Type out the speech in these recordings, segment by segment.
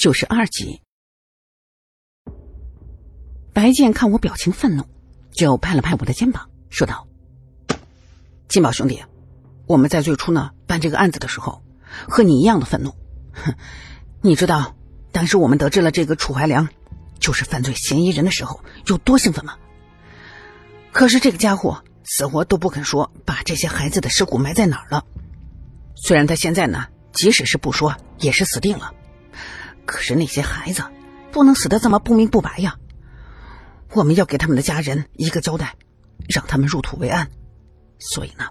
九十二集。白剑看我表情愤怒，就拍了拍我的肩膀，说道：“金宝兄弟，我们在最初呢办这个案子的时候，和你一样的愤怒。哼，你知道当时我们得知了这个楚怀良就是犯罪嫌疑人的时候有多兴奋吗？可是这个家伙死活都不肯说把这些孩子的尸骨埋在哪儿了。虽然他现在呢，即使是不说，也是死定了。可是那些孩子不能死的这么不明不白呀。”我们要给他们的家人一个交代，让他们入土为安。所以呢，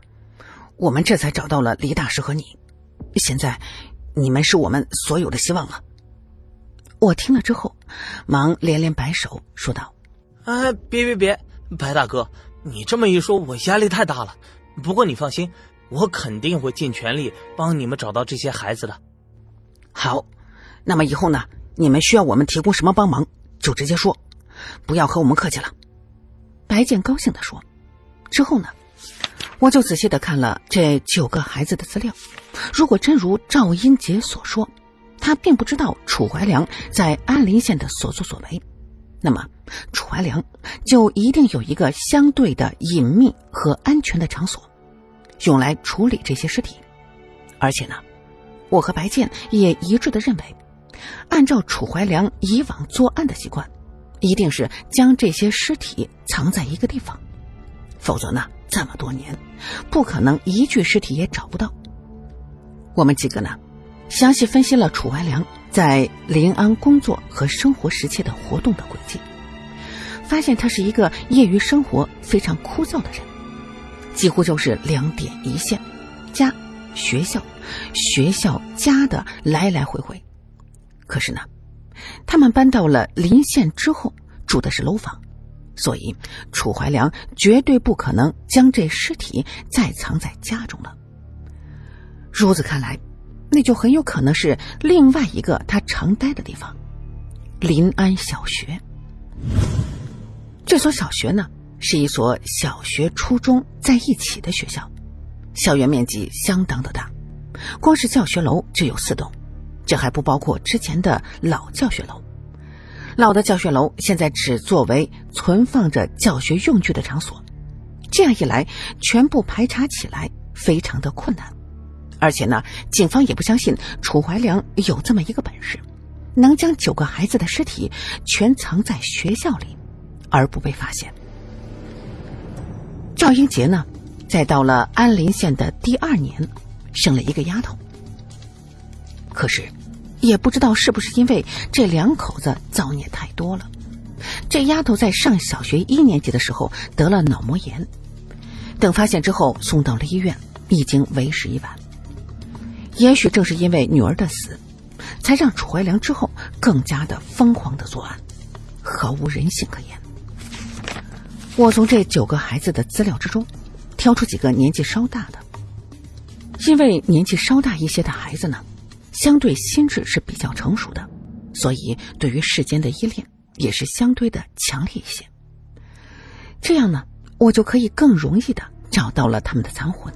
我们这才找到了李大师和你。现在，你们是我们所有的希望了。我听了之后，忙连连摆手，说道：“哎，别别别，白大哥，你这么一说，我压力太大了。不过你放心，我肯定会尽全力帮你们找到这些孩子的。好，那么以后呢，你们需要我们提供什么帮忙，就直接说。”不要和我们客气了，白剑高兴地说。之后呢，我就仔细的看了这九个孩子的资料。如果真如赵英杰所说，他并不知道楚怀良在安林县的所作所为，那么楚怀良就一定有一个相对的隐秘和安全的场所，用来处理这些尸体。而且呢，我和白剑也一致的认为，按照楚怀良以往作案的习惯。一定是将这些尸体藏在一个地方，否则呢，这么多年，不可能一具尸体也找不到。我们几个呢，详细分析了楚怀良在临安工作和生活时期的活动的轨迹，发现他是一个业余生活非常枯燥的人，几乎就是两点一线，家、学校、学校、家的来来回回。可是呢。他们搬到了临县之后，住的是楼房，所以楚怀良绝对不可能将这尸体再藏在家中了。如此看来，那就很有可能是另外一个他常待的地方——临安小学。这所小学呢，是一所小学、初中在一起的学校，校园面积相当的大，光是教学楼就有四栋。这还不包括之前的老教学楼，老的教学楼现在只作为存放着教学用具的场所。这样一来，全部排查起来非常的困难，而且呢，警方也不相信楚怀良有这么一个本事，能将九个孩子的尸体全藏在学校里，而不被发现。赵英杰呢，在到了安林县的第二年，生了一个丫头，可是。也不知道是不是因为这两口子造孽太多了，这丫头在上小学一年级的时候得了脑膜炎，等发现之后送到了医院，已经为时已晚。也许正是因为女儿的死，才让楚怀良之后更加的疯狂的作案，毫无人性可言。我从这九个孩子的资料之中，挑出几个年纪稍大的，因为年纪稍大一些的孩子呢。相对心智是比较成熟的，所以对于世间的依恋也是相对的强烈一些。这样呢，我就可以更容易的找到了他们的残魂。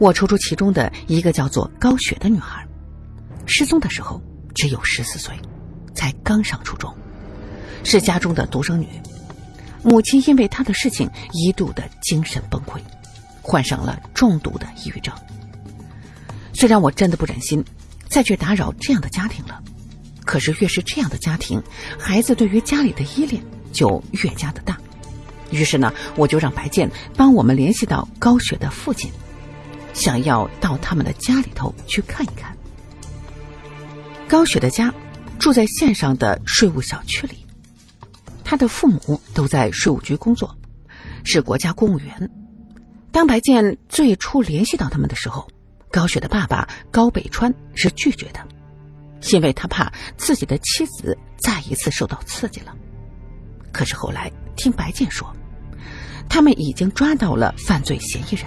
我抽出其中的一个叫做高雪的女孩，失踪的时候只有十四岁，才刚上初中，是家中的独生女。母亲因为她的事情一度的精神崩溃，患上了重度的抑郁症。虽然我真的不忍心。再去打扰这样的家庭了，可是越是这样的家庭，孩子对于家里的依恋就越加的大。于是呢，我就让白健帮我们联系到高雪的父亲，想要到他们的家里头去看一看。高雪的家住在县上的税务小区里，他的父母都在税务局工作，是国家公务员。当白健最初联系到他们的时候。高雪的爸爸高北川是拒绝的，因为他怕自己的妻子再一次受到刺激了。可是后来听白健说，他们已经抓到了犯罪嫌疑人，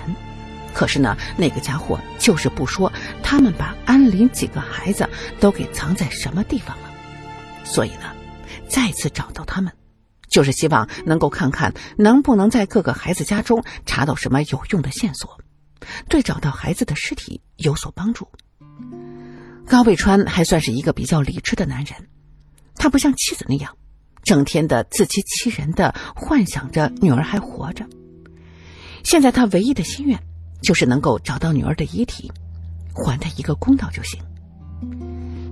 可是呢，那个家伙就是不说他们把安林几个孩子都给藏在什么地方了。所以呢，再次找到他们，就是希望能够看看能不能在各个孩子家中查到什么有用的线索。对找到孩子的尸体有所帮助。高北川还算是一个比较理智的男人，他不像妻子那样，整天的自欺欺人的幻想着女儿还活着。现在他唯一的心愿，就是能够找到女儿的遗体，还她一个公道就行。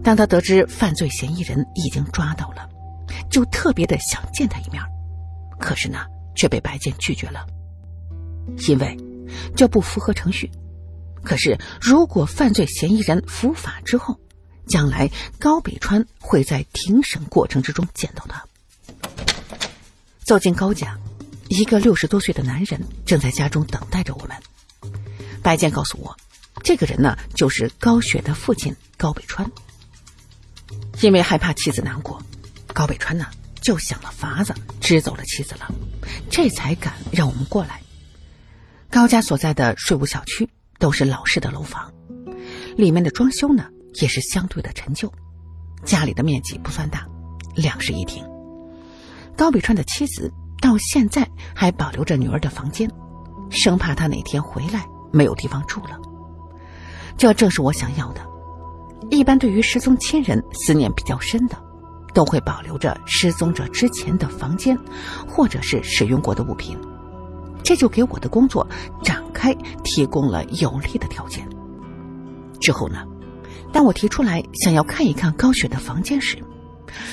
当他得知犯罪嫌疑人已经抓到了，就特别的想见他一面，可是呢，却被白健拒绝了，因为这不符合程序。可是，如果犯罪嫌疑人伏法之后，将来高北川会在庭审过程之中见到他。走进高家，一个六十多岁的男人正在家中等待着我们。白健告诉我，这个人呢，就是高雪的父亲高北川。因为害怕妻子难过，高北川呢就想了法子支走了妻子了，这才敢让我们过来。高家所在的税务小区。都是老式的楼房，里面的装修呢也是相对的陈旧，家里的面积不算大，两室一厅。高比川的妻子到现在还保留着女儿的房间，生怕他哪天回来没有地方住了。这正是我想要的。一般对于失踪亲人思念比较深的，都会保留着失踪者之前的房间，或者是使用过的物品。这就给我的工作展开提供了有利的条件。之后呢，当我提出来想要看一看高雪的房间时，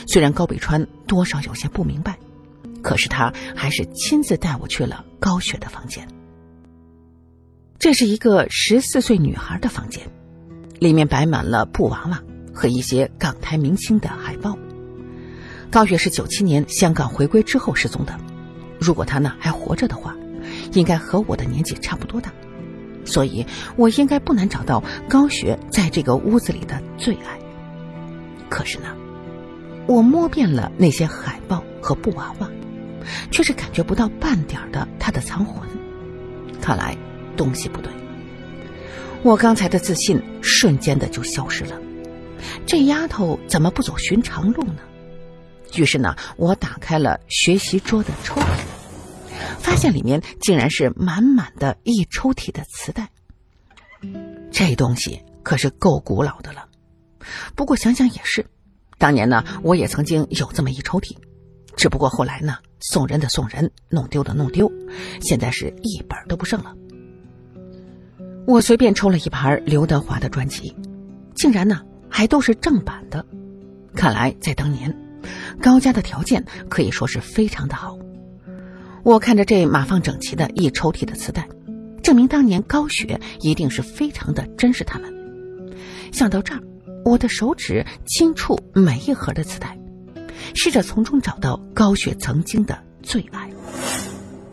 虽然高北川多少有些不明白，可是他还是亲自带我去了高雪的房间。这是一个十四岁女孩的房间，里面摆满了布娃娃和一些港台明星的海报。高雪是九七年香港回归之后失踪的，如果她呢还活着的话。应该和我的年纪差不多大，所以我应该不难找到高雪在这个屋子里的最爱。可是呢，我摸遍了那些海报和布娃娃，却是感觉不到半点的她的藏魂。看来东西不对，我刚才的自信瞬间的就消失了。这丫头怎么不走寻常路呢？于是呢，我打开了学习桌的抽屉。发现里面竟然是满满的一抽屉的磁带，这东西可是够古老的了。不过想想也是，当年呢，我也曾经有这么一抽屉，只不过后来呢，送人的送人，弄丢的弄丢，现在是一本都不剩了。我随便抽了一盘刘德华的专辑，竟然呢还都是正版的，看来在当年，高家的条件可以说是非常的好。我看着这码放整齐的一抽屉的磁带，证明当年高雪一定是非常的珍视他们。想到这儿，我的手指轻触每一盒的磁带，试着从中找到高雪曾经的最爱。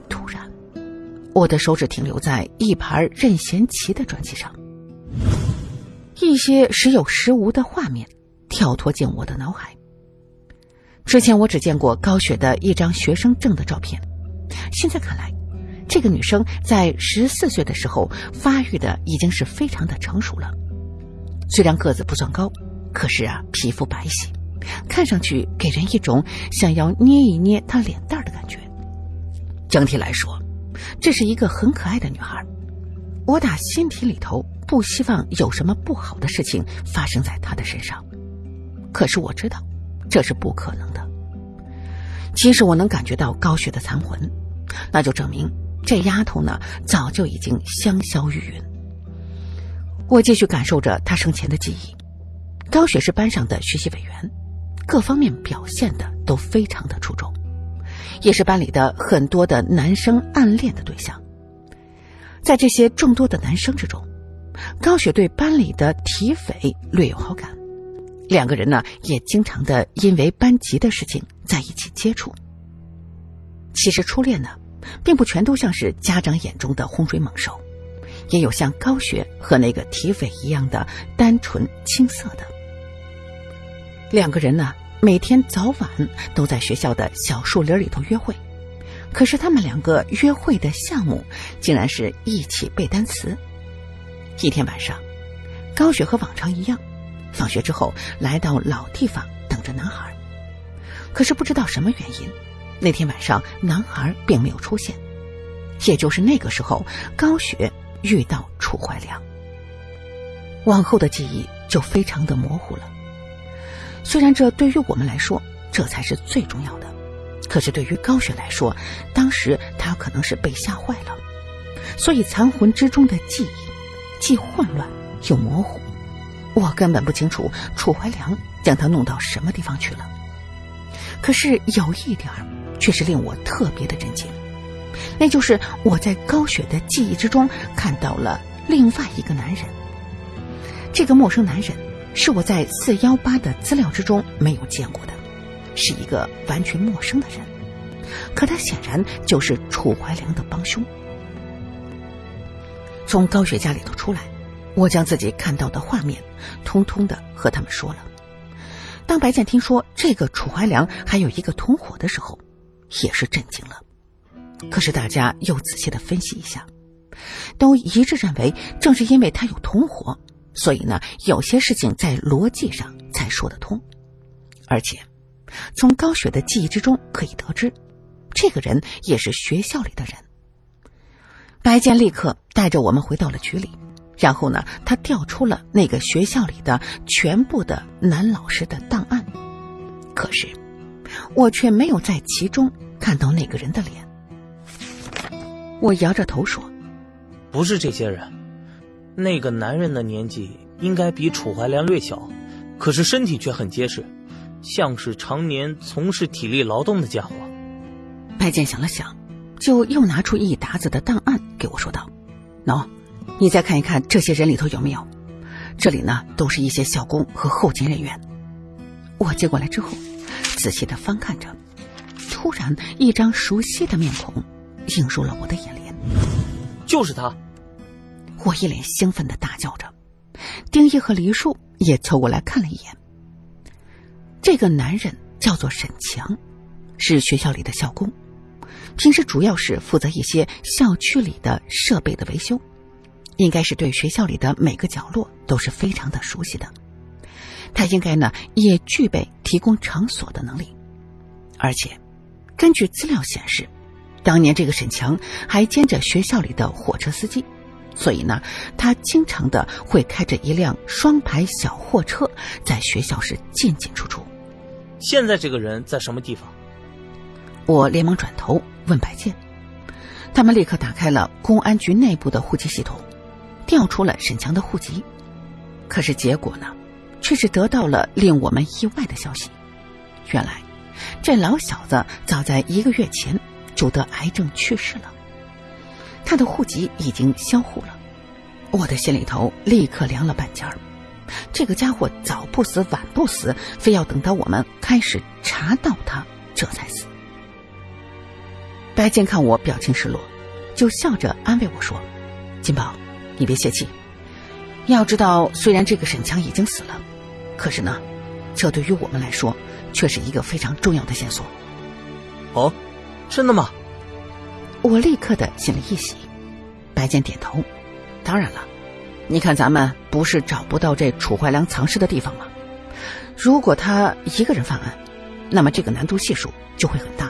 突然，我的手指停留在一盘任贤齐的专辑上，一些时有时无的画面跳脱进我的脑海。之前我只见过高雪的一张学生证的照片。现在看来，这个女生在十四岁的时候发育的已经是非常的成熟了。虽然个子不算高，可是啊，皮肤白皙，看上去给人一种想要捏一捏她脸蛋的感觉。整体来说，这是一个很可爱的女孩。我打心底里头不希望有什么不好的事情发生在她的身上，可是我知道，这是不可能的。即使我能感觉到高雪的残魂。那就证明这丫头呢，早就已经香消玉殒。我继续感受着她生前的记忆。高雪是班上的学习委员，各方面表现的都非常的出众，也是班里的很多的男生暗恋的对象。在这些众多的男生之中，高雪对班里的体匪略有好感，两个人呢也经常的因为班级的事情在一起接触。其实初恋呢。并不全都像是家长眼中的洪水猛兽，也有像高雪和那个体匪一样的单纯青涩的。两个人呢，每天早晚都在学校的小树林里头约会，可是他们两个约会的项目竟然是一起背单词。一天晚上，高雪和往常一样，放学之后来到老地方等着男孩，可是不知道什么原因。那天晚上，男孩并没有出现，也就是那个时候，高雪遇到楚怀良。往后的记忆就非常的模糊了。虽然这对于我们来说，这才是最重要的，可是对于高雪来说，当时她可能是被吓坏了，所以残魂之中的记忆既混乱又模糊，我根本不清楚楚怀良将她弄到什么地方去了。可是有一点却是令我特别的震惊，那就是我在高雪的记忆之中看到了另外一个男人。这个陌生男人是我在四幺八的资料之中没有见过的，是一个完全陌生的人，可他显然就是楚怀良的帮凶。从高雪家里头出来，我将自己看到的画面通通的和他们说了。当白剑听说这个楚怀良还有一个同伙的时候，也是震惊了。可是大家又仔细的分析一下，都一致认为，正是因为他有同伙。所以呢，有些事情在逻辑上才说得通，而且从高雪的记忆之中可以得知，这个人也是学校里的人。白剑立刻带着我们回到了局里，然后呢，他调出了那个学校里的全部的男老师的档案，可是我却没有在其中看到那个人的脸。我摇着头说：“不是这些人。”那个男人的年纪应该比楚怀良略小，可是身体却很结实，像是常年从事体力劳动的家伙。白剑想了想，就又拿出一沓子的档案给我说道：“喏，你再看一看这些人里头有没有？这里呢都是一些校工和后勤人员。”我接过来之后，仔细的翻看着，突然一张熟悉的面孔映入了我的眼帘，就是他。我一脸兴奋的大叫着，丁一和黎树也凑过来看了一眼。这个男人叫做沈强，是学校里的校工，平时主要是负责一些校区里的设备的维修，应该是对学校里的每个角落都是非常的熟悉的。他应该呢也具备提供场所的能力，而且根据资料显示，当年这个沈强还兼着学校里的火车司机。所以呢，他经常的会开着一辆双排小货车，在学校是进进出出。现在这个人在什么地方？我连忙转头问白剑，他们立刻打开了公安局内部的户籍系统，调出了沈强的户籍。可是结果呢，却是得到了令我们意外的消息。原来，这老小子早在一个月前就得癌症去世了。他的户籍已经销户了，我的心里头立刻凉了半截儿。这个家伙早不死晚不死，非要等到我们开始查到他，这才死。白剑看我表情失落，就笑着安慰我说：“金宝，你别泄气。要知道，虽然这个沈强已经死了，可是呢，这对于我们来说却是一个非常重要的线索。”哦，真的吗？我立刻的心里一喜，白剑点头。当然了，你看咱们不是找不到这楚怀良藏尸的地方吗？如果他一个人犯案，那么这个难度系数就会很大。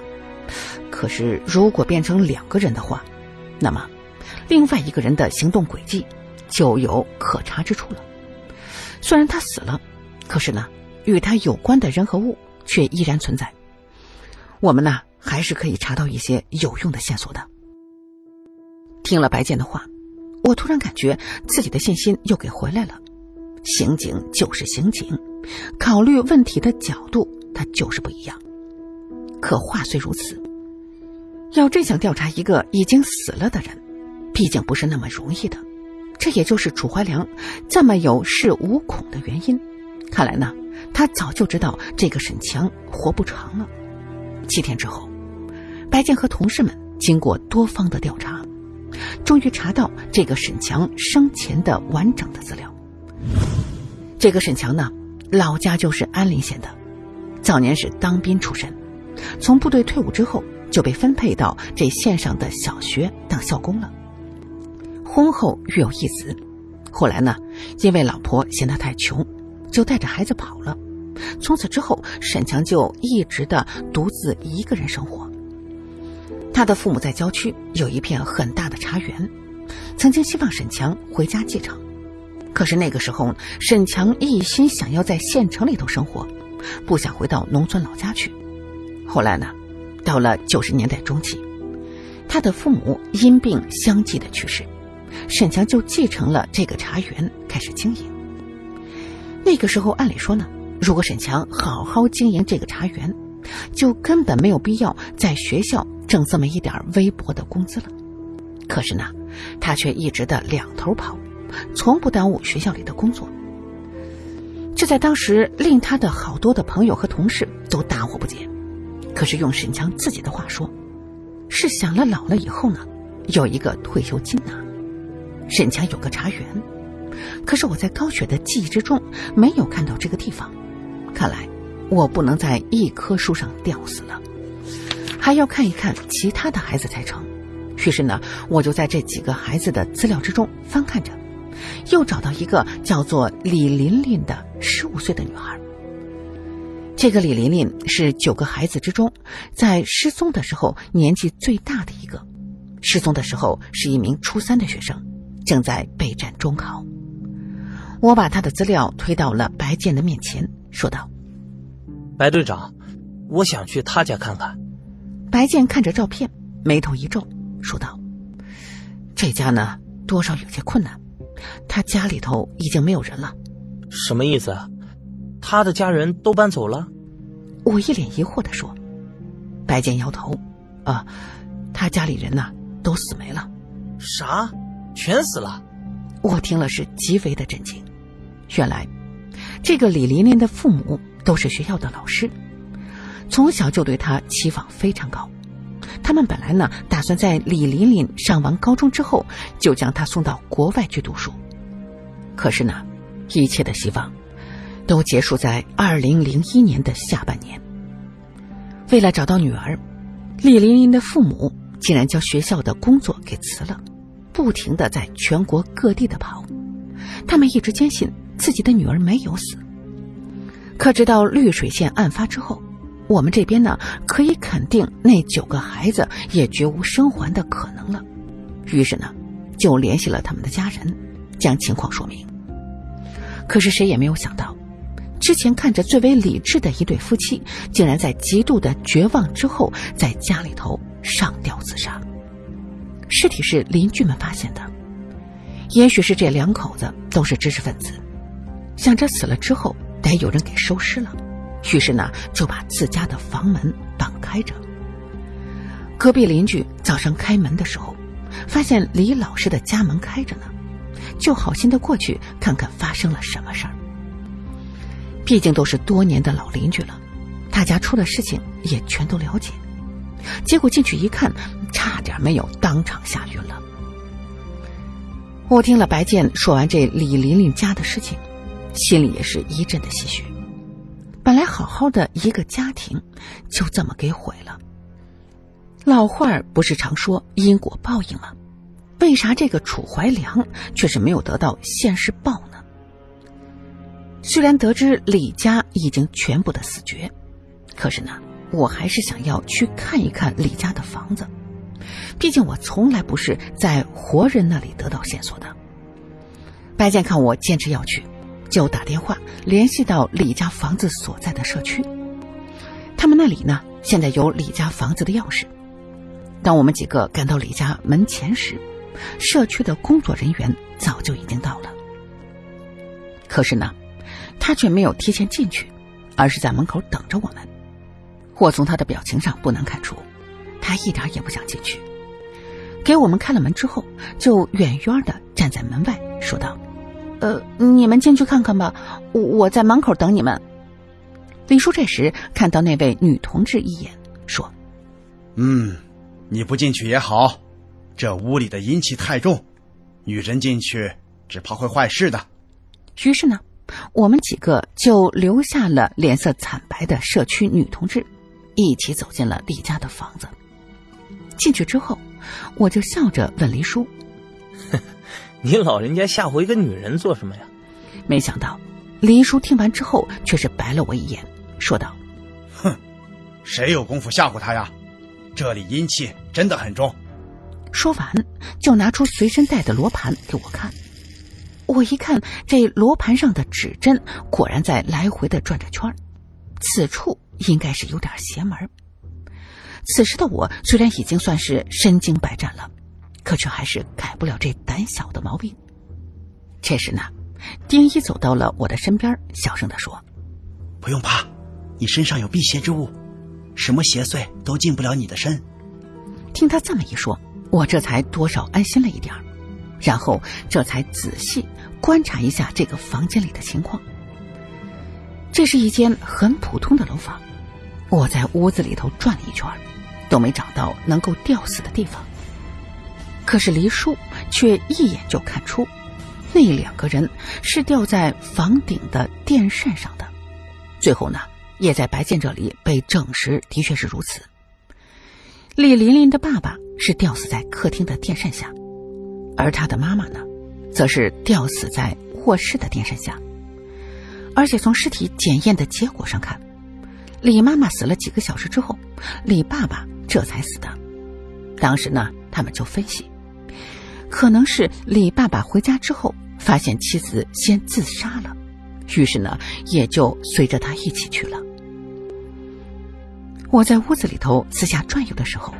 可是如果变成两个人的话，那么另外一个人的行动轨迹就有可查之处了。虽然他死了，可是呢，与他有关的人和物却依然存在。我们呢？还是可以查到一些有用的线索的。听了白剑的话，我突然感觉自己的信心又给回来了。刑警就是刑警，考虑问题的角度他就是不一样。可话虽如此，要真想调查一个已经死了的人，毕竟不是那么容易的。这也就是楚怀良这么有恃无恐的原因。看来呢，他早就知道这个沈强活不长了。七天之后。白剑和同事们经过多方的调查，终于查到这个沈强生前的完整的资料。这个沈强呢，老家就是安林县的，早年是当兵出身，从部队退伍之后就被分配到这县上的小学当校工了。婚后育有一子，后来呢，因为老婆嫌他太穷，就带着孩子跑了。从此之后，沈强就一直的独自一个人生活。他的父母在郊区有一片很大的茶园，曾经希望沈强回家继承，可是那个时候，沈强一心想要在县城里头生活，不想回到农村老家去。后来呢，到了九十年代中期，他的父母因病相继的去世，沈强就继承了这个茶园，开始经营。那个时候，按理说呢，如果沈强好好经营这个茶园，就根本没有必要在学校挣这么一点微薄的工资了。可是呢，他却一直的两头跑。从不耽误学校里的工作，这在当时令他的好多的朋友和同事都大惑不解。可是用沈强自己的话说，是想了老了以后呢，有一个退休金拿。沈强有个茶园，可是我在高雪的记忆之中没有看到这个地方。看来我不能在一棵树上吊死了，还要看一看其他的孩子才成。于是呢，我就在这几个孩子的资料之中翻看着。又找到一个叫做李琳琳的十五岁的女孩。这个李琳琳是九个孩子之中，在失踪的时候年纪最大的一个。失踪的时候是一名初三的学生，正在备战中考。我把他的资料推到了白健的面前，说道：“白队长，我想去他家看看。”白健看着照片，眉头一皱，说道：“这家呢，多少有些困难。”他家里头已经没有人了，什么意思？他的家人都搬走了？我一脸疑惑的说。白健摇头，啊，他家里人呐都死没了。啥？全死了？我听了是极为的震惊。原来，这个李琳琳的父母都是学校的老师，从小就对她期望非常高。他们本来呢，打算在李琳琳上完高中之后，就将她送到国外去读书。可是呢，一切的希望，都结束在二零零一年的下半年。为了找到女儿，李琳琳的父母竟然将学校的工作给辞了，不停的在全国各地的跑。他们一直坚信自己的女儿没有死。可直到绿水县案发之后。我们这边呢，可以肯定那九个孩子也绝无生还的可能了。于是呢，就联系了他们的家人，将情况说明。可是谁也没有想到，之前看着最为理智的一对夫妻，竟然在极度的绝望之后，在家里头上吊自杀。尸体是邻居们发现的，也许是这两口子都是知识分子，想着死了之后得有人给收尸了。于是呢，就把自家的房门绑开着。隔壁邻居早上开门的时候，发现李老师的家门开着呢，就好心的过去看看发生了什么事儿。毕竟都是多年的老邻居了，大家出了事情也全都了解。结果进去一看，差点没有当场吓晕了。我听了白健说完这李琳琳家的事情，心里也是一阵的唏嘘。本来好好的一个家庭，就这么给毁了。老话儿不是常说因果报应吗？为啥这个楚怀良却是没有得到现世报呢？虽然得知李家已经全部的死绝，可是呢，我还是想要去看一看李家的房子。毕竟我从来不是在活人那里得到线索的。白健看我坚持要去。就打电话联系到李家房子所在的社区，他们那里呢，现在有李家房子的钥匙。当我们几个赶到李家门前时，社区的工作人员早就已经到了。可是呢，他却没有提前进去，而是在门口等着我们。我从他的表情上不难看出，他一点也不想进去。给我们开了门之后，就远远的站在门外，说道。呃，你们进去看看吧，我我在门口等你们。李叔这时看到那位女同志一眼，说：“嗯，你不进去也好，这屋里的阴气太重，女人进去只怕会坏事的。”于是呢，我们几个就留下了脸色惨白的社区女同志，一起走进了李家的房子。进去之后，我就笑着问黎叔。你老人家吓唬一个女人做什么呀？没想到，林叔听完之后却是白了我一眼，说道：“哼，谁有功夫吓唬他呀？这里阴气真的很重。”说完，就拿出随身带的罗盘给我看。我一看，这罗盘上的指针果然在来回的转着圈儿，此处应该是有点邪门。此时的我虽然已经算是身经百战了，可却还是改不了这胆小的毛病。这时呢，丁一走到了我的身边，小声的说：“不用怕，你身上有辟邪之物，什么邪祟都进不了你的身。”听他这么一说，我这才多少安心了一点然后这才仔细观察一下这个房间里的情况。这是一间很普通的楼房，我在屋子里头转了一圈，都没找到能够吊死的地方。可是黎叔却一眼就看出，那两个人是吊在房顶的电扇上的。最后呢，也在白健这里被证实，的确是如此。李琳琳的爸爸是吊死在客厅的电扇下。而他的妈妈呢，则是吊死在卧室的电扇下。而且从尸体检验的结果上看，李妈妈死了几个小时之后，李爸爸这才死的。当时呢，他们就分析，可能是李爸爸回家之后发现妻子先自杀了，于是呢，也就随着他一起去了。我在屋子里头四下转悠的时候，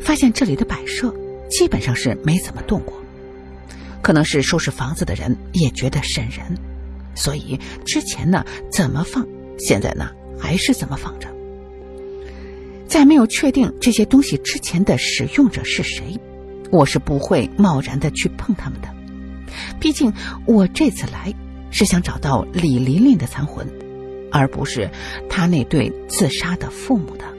发现这里的摆设。基本上是没怎么动过，可能是收拾房子的人也觉得瘆人，所以之前呢怎么放，现在呢还是怎么放着。在没有确定这些东西之前的使用者是谁，我是不会贸然的去碰他们的。毕竟我这次来是想找到李琳琳的残魂，而不是他那对自杀的父母的。